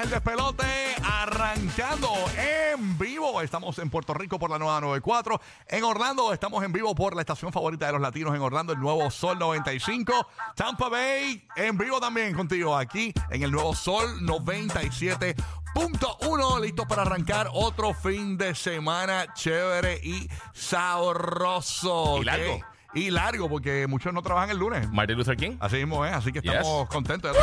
el despelote arrancando en vivo. Estamos en Puerto Rico por la nueva 94. En Orlando estamos en vivo por la estación favorita de los latinos en Orlando, el nuevo Sol 95. Tampa Bay en vivo también contigo aquí en el nuevo Sol 97. Punto uno, listo para arrancar otro fin de semana chévere y sabroso. Y largo. Y largo, porque muchos no trabajan el lunes. Martin Luther King. Así mismo es, así que estamos Yes. contentos.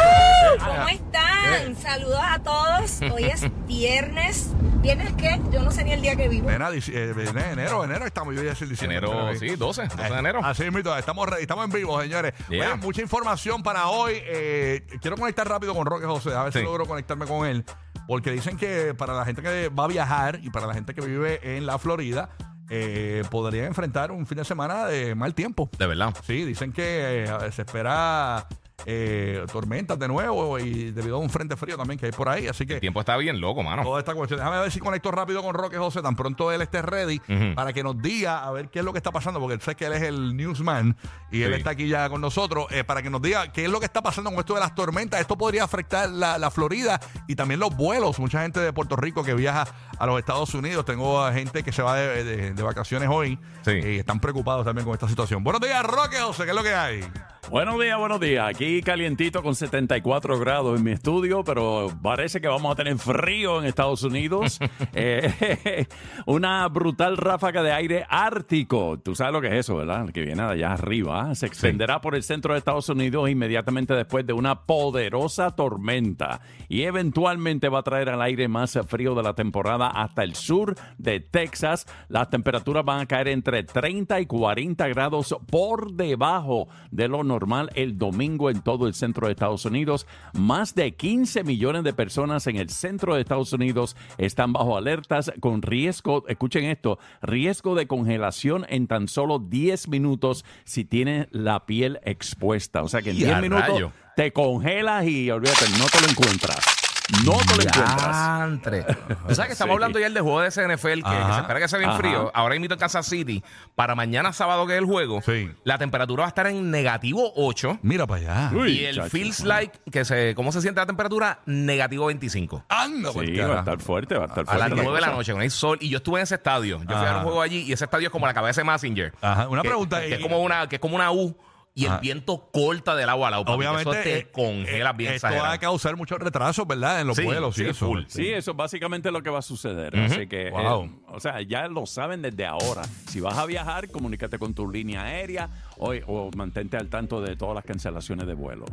¿Cómo están? Saludos a todos. Hoy es viernes. ¿Viernes qué? Yo no sé ni el día que vivo. Nena, eh, ene- enero, enero estamos, yo voy a decir diciembre. Enero, sí, 12, 12 de Eh, enero. Así mismo, estamos, re- estamos en vivo, señores. Yeah. Oye, mucha información para hoy. Eh, quiero conectar rápido con Roque José, a ver si logro conectarme con él. Porque dicen que para la gente que va a viajar y para la gente que vive en la Florida, eh, podrían enfrentar un fin de semana de mal tiempo. De verdad. Sí, dicen que eh, se espera eh, tormentas de nuevo y debido a un frente frío también que hay por ahí. Así que El tiempo está bien loco, mano. toda esta cuestión. Déjame ver si conecto rápido con Roque José, tan pronto él esté ready, para que nos diga a ver qué es lo que está pasando, porque sé que él es el newsman y él está aquí ya con nosotros, eh, para que nos diga qué es lo que está pasando con esto de las tormentas. Esto podría afectar la, la Florida y también los vuelos. Mucha gente de Puerto Rico que viaja a los Estados Unidos. Tengo a gente que se va de, de- de vacaciones hoy Sí. y están preocupados también con esta situación. Buenos días, Roque José, ¿qué es lo que hay? Buenos días, buenos días. Aquí calientito con 74 grados en mi estudio, pero parece que vamos a tener frío en Estados Unidos. Eh, una brutal ráfaga de aire ártico. Tú sabes lo que es eso, ¿verdad? Que viene de allá arriba. ¿ah? Se extenderá por el centro de Estados Unidos inmediatamente después de una poderosa tormenta. Y eventualmente va a traer al aire más frío de la temporada hasta el sur de Texas. Las temperaturas van a caer entre 30 y 40 grados por debajo de lo normal el domingo en todo el centro de Estados Unidos. Más de 15 millones de personas en el centro de Estados Unidos están bajo alertas con riesgo, escuchen esto, riesgo de congelación en tan solo 10 minutos si tienes la piel expuesta. O sea que en Y 10 a minutos rayo. te congelas y olvídate, no te lo encuentras. No te lo encuentras. O sea que estamos Sí. hablando ya del juego de ese NFL que, que se espera que sea bien Ajá. frío. Ahora invito en Kansas City. Para mañana sábado que es el juego, Sí. la temperatura va a estar en negativo 8. Mira para allá. Uy, y el chacho. feels like, que se, ¿cómo se siente la temperatura? Negativo 25. Anda, por Sí, va a estar fuerte, va a estar A fuerte. las la 9 de la noche, con el sol. Y yo estuve en ese estadio. Yo fui a un juego allí y ese estadio es como la cabeza de Massinger. Ajá, una Que- pregunta. Que, y- es como una, que es como una U y el Ajá. viento corta del agua al que Obviamente, Eso te eh, congela eh, bien esto va a causar muchos retrasos, ¿verdad? En los Sí, vuelos y sí, eso. full. Sí, eso es básicamente lo que va a suceder. Así que, Wow. eh, o sea, ya lo saben desde ahora. Si vas a viajar, comunícate con tu línea aérea o, o mantente al tanto de todas las cancelaciones de vuelo.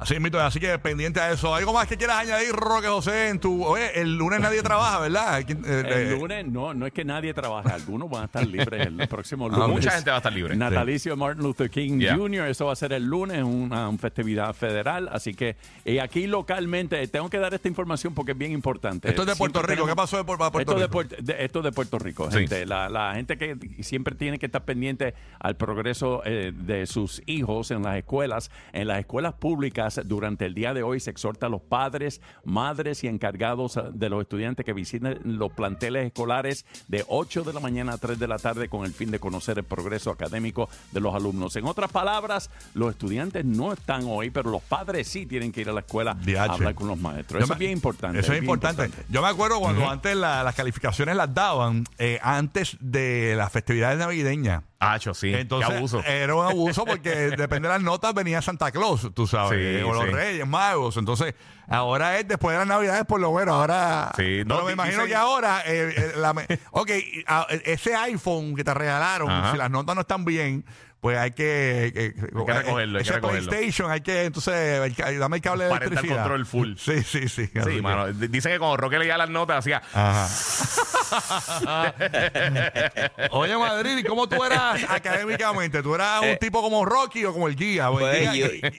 Así es, mito, así que pendiente a eso. ¿Algo más que quieras añadir, Roque José, en tu... Oye, el lunes nadie trabaja, ¿verdad? ¿Quién- eh, El eh, lunes no, no es que nadie trabaje, algunos van a estar libres el próximo Ah, lunes. Mucha gente va a estar libre. Natalicio de Martin Luther King Yeah. Jr., eso va a ser el lunes, una, una festividad federal, así que eh, aquí localmente, tengo que dar esta información porque es bien importante. Esto es de Puerto Siempre Rico. ¿Qué tenemos- pasó de Puerto esto, de Rico? Puerto, de- esto de Puerto Rico, Sí. gente. La, la gente que siempre tiene que estar pendiente al progreso eh, de sus hijos en las escuelas. En las escuelas públicas, durante el día de hoy, se exhorta a los padres, madres y encargados eh, de los estudiantes que visiten los planteles escolares de 8 de la mañana a 3 de la tarde con el fin de conocer el progreso académico de los alumnos. En otras palabras, los estudiantes no están hoy, pero los padres sí tienen que ir a la escuela DH. a hablar con los maestros. Yo Eso me- es bien importante. Eso es importante. Yo me acuerdo cuando antes la- las calificaciones las daban eh, antes de las festividades navideñas. Hacho, sí. Entonces, Qué abuso. era un abuso porque depende de las notas venía Santa Claus, tú sabes, Sí, o los sí. Reyes Magos. Entonces, ahora es después de las Navidades, por lo bueno, ahora. Sí, no, pero me imagino que ahora, eh, eh, la me- ok, a- ese iPhone que te regalaron, Ajá. si las notas no están bien, pues hay que, que, recogerlo, hay que ese recogerlo. PlayStation, hay que, entonces, hay que- dame el cable de Parental electricidad. control full. Sí, sí, sí. así Sí, que- mano. D- Dice que cuando Roque leía las notas hacía. Ajá. Oye, Madrid, ¿y cómo tú eras académicamente? ¿Tú eras un tipo como Rocky o como el guía? Pues, Pues, guía,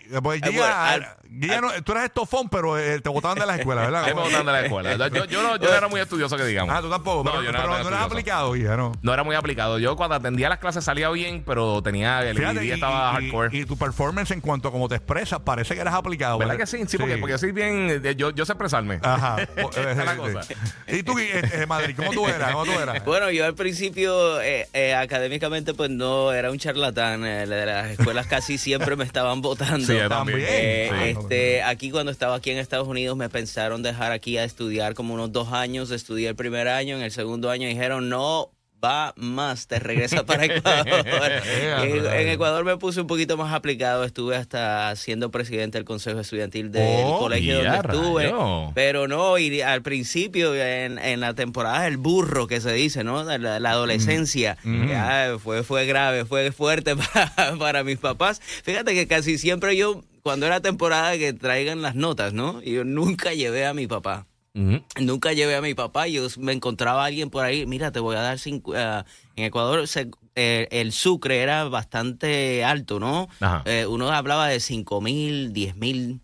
yo- pues, eh, guía- bueno, al- guía no- tú eras estofón, pero eh, te botaban de la escuela, ¿verdad? "Ahí me botaron de la escuela. Yo, yo no, yo no era muy estudioso que digamos. Ah, tú tampoco, No, pero, yo no pero era no eras aplicado, guía, ¿no? No era muy aplicado. Yo cuando atendía las clases salía bien, pero tenía el Fíjate, día y, estaba y- hardcore. y tu performance en cuanto a cómo te expresas, parece que eres aplicado. ¿Verdad ¿verdad? que sí? Sí, porque, porque yo soy bien, eh, yo, yo sé expresarme. Ajá. La cosa. Y tú, eh, eh, Madrid, ¿cómo tú eras? ¿Cómo tú eras? Bueno, yo al principio eh, eh, académicamente pues no era un charlatán. eh, de las escuelas casi siempre me estaban votando. Sí, También. Eh, este, aquí cuando estaba aquí en Estados Unidos me pensaron dejar aquí a estudiar como unos dos años. Estudié el primer año, en el segundo año dijeron no va más, te regresa para Ecuador. en, en Ecuador me puse un poquito más aplicado. Estuve hasta siendo presidente del consejo estudiantil del Oh, colegio donde estuve. rayo. Pero no, y al principio, en, en la temporada del burro que se dice, ¿no? La, la adolescencia, ya fue, fue grave, fue fuerte para, para mis papás. Fíjate que casi siempre yo, cuando era temporada que traigan las notas, ¿no? Y yo nunca llevé a mi papá. Nunca llevé a mi papá. Yo me encontraba a alguien por ahí. Mira, te voy a dar cinco. ah, en Ecuador se- eh, el sucre era bastante alto, ¿no? Eh, uno hablaba de cinco mil, diez mil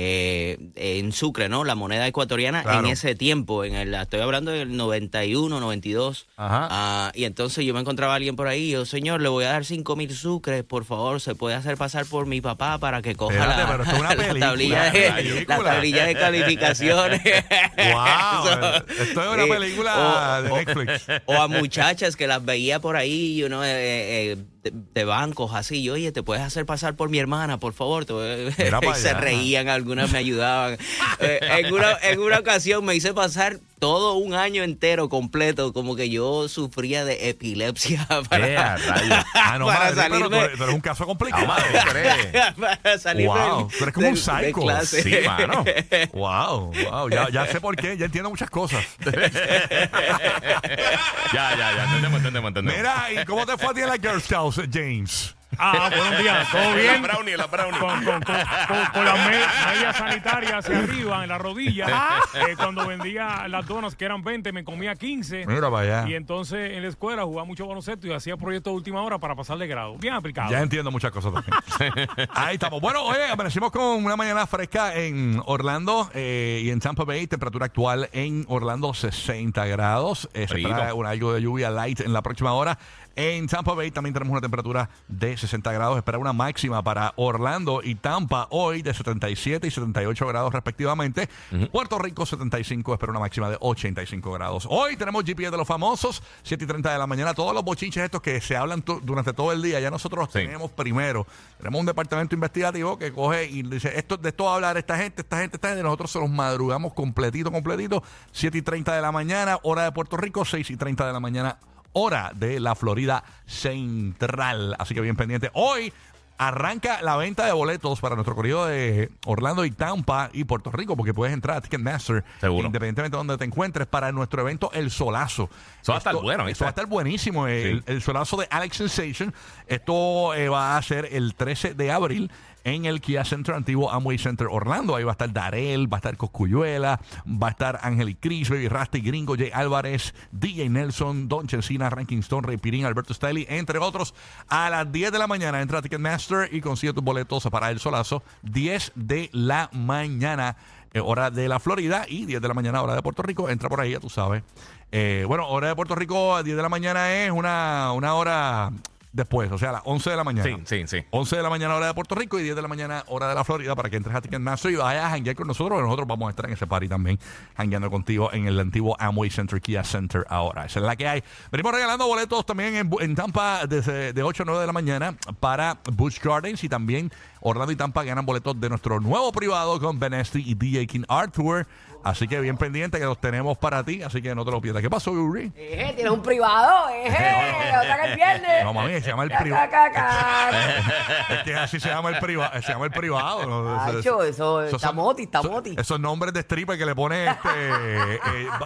eh, en sucre, ¿no? La moneda ecuatoriana Claro. en ese tiempo. En el, estoy hablando del 91, 92. Ajá. Ah, y entonces yo me encontraba a alguien por ahí. y Yo, señor, le voy a dar cinco mil sucres, por favor. Se puede hacer pasar por mi papá para que coja Espérate, la, pero esto es una la película, tablilla de, la tablilla de calificaciones. Wow, esto es una Sí. película O- de Netflix. O a muchachas que las veía por ahí, you know, eh, eh, de, de bancos así. Yo, oye, te puedes hacer pasar por mi hermana, por favor. Te y se reían, algunas me ayudaban. Eh, en, una, en una ocasión me hice pasar todo un año entero completo, como que yo sufría de epilepsia para. Ah, no, para madre, pero, salirme. pero- pero es un caso complicado. Ah, madre, para salirme Wow, del- tú eres como un psycho. clase. Sí, mano. Wow, wow, ya, ya sé por qué, ya entiendo muchas cosas. ya, ya, ya. Entendemos, entendemos, entendemos. Mira, ¿y cómo te fue a ti en la Girl Scouts, James? Ah, buenos días, ¿todo La bien? brownie, la brownie. Con, con, con, con- con las me- medias sanitarias hacia arriba, en la rodilla. Eh, cuando vendía las donas, que eran 20, me comía 15. Mira para Y allá. entonces en la escuela jugaba mucho baloncesto y hacía proyectos de última hora para pasar de grado. Bien aplicado. Ya entiendo muchas cosas también. Ahí estamos. Bueno, oye, amanecimos con una mañana fresca en Orlando eh, y en Tampa Bay. Temperatura actual en Orlando 60 grados. Eh, se Frío. espera un- algo de lluvia light en la próxima hora. En Tampa Bay también tenemos una temperatura de 60 grados. Espera una máxima para Orlando y Tampa hoy de 77 y 78 grados respectivamente. Puerto Rico 75, espera una máxima de 85 grados. Hoy tenemos GPS de los famosos, 7 y 30 de la mañana. Todos los bochinches estos que se hablan durante todo el día, ya nosotros los Sí. tenemos primero. Tenemos un departamento investigativo que coge y dice, esto, de esto va a hablar esta gente, esta gente, esta gente. Nosotros se los madrugamos completito, completito. 7 y 30 de la mañana, hora de Puerto Rico, 6 y 30 de la mañana, hora de la Florida Central. Así que bien pendiente. Hoy arranca la venta de boletos para nuestro corrido de Orlando y Tampa y Puerto Rico, porque puedes entrar a Ticketmaster, Seguro. independientemente de donde te encuentres, para nuestro evento El Solazo. Eso va a estar bueno, Eso va a estar buenísimo. El, el solazo de Alex Sensation. Esto eh, va a ser el 13 de abril en el Kia Center antiguo Amway Center Orlando. Ahí va a estar Darel, va a estar Coscuyuela, va a estar Ángel Cris, Baby Rasty, Gringo, Jay Álvarez, DJ Nelson, Don Chelsina, Ranking Stone, Ray Alberto Stiley, entre otros. A las 10 de la mañana entra a Ticketmaster y consigue tus boletos para el solazo. 10 de la mañana. eh, hora de la Florida y 10 de la mañana hora de Puerto Rico. Entra por ahí, ya tú sabes. Eh, bueno, hora de Puerto Rico a 10 de la mañana es una, una hora después, o sea, a las 11 de la mañana. Sí, sí, sí. 11 de la mañana hora de Puerto Rico y 10 de la mañana hora de la Florida para que entres a Ticketmaster y vayas a janguear con nosotros. Nosotros vamos a estar en ese party también, jangueando contigo en el antiguo Amway Center, Kia Center ahora. Esa es la que hay. Venimos regalando boletos también en, Tampa desde de 8 a 9 de la mañana para Busch Gardens y también Orlando y Tampa ganan boletos de nuestro nuevo privado con Benesti y DJ King Arthur. Así que bien pendiente que los tenemos para ti, así que no te lo pierdas. ¿Qué pasó, Yuri? Eje, tienes un privado, eje, otra que el viernes. No, mami, se llama el privado. Es que así se llama el privado. Se llama el privado. ¿no? Eso está son- moti, está son- moti. Esos nombres de stripper que le pone este, eh,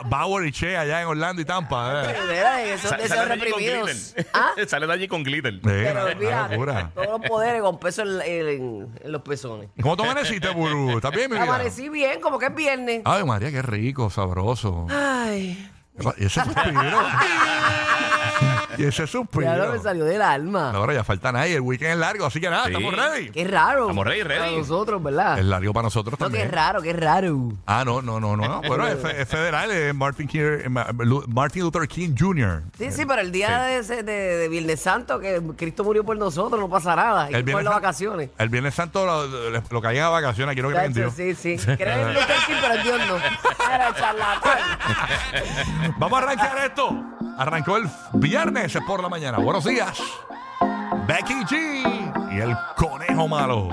Bauer y Che allá en Orlando y Tampa. eh. Mira, esos Sa- deseos sale de allí con reprimidos. glitter. ¿Ah? Sale de allí con glitter. Sí, Pero una- mira, locura. todos los poderes con peso en, en- en los pezones. ¿Cómo tú amaneciste, Buru? ¿Estás bien, mi vida? Amanecí bien, como que es viernes. Ay, María, qué rico, sabroso. Ay. ¿Y ese suspiro? Y ese suspiro. Ya no me salió del alma. Ahora ya falta nada y el weekend es largo, así que nada, Sí. estamos ready. Qué raro. Estamos ready, ready. Para nosotros, ¿verdad? Es largo para nosotros No, también. qué raro, qué raro. Ah, no, no, no, no. no. Bueno, es, fe- es federal, es Martin, King- eh, Ma- Lu- Martin Luther King Jr. Sí, sí, pero el día de, ese- de, de Viernes Santo, que Cristo murió por nosotros, no pasa nada. Hay El que coger Viernes las San- vacaciones. El Viernes Santo lo, lo, lo caían a vacaciones, aquí no creen en Chacho, Dios. Sí, sí. Creen en Luther King, pero en Dios no. Era charlatán. Vamos a arrancar esto. Arrancó el viernes por la mañana. Buenos días. Becky G y el conejo malo.